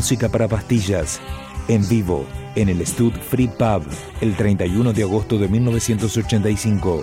Música para pastillas, en vivo, en el Stud Free Pub, el 31 de agosto de 1985.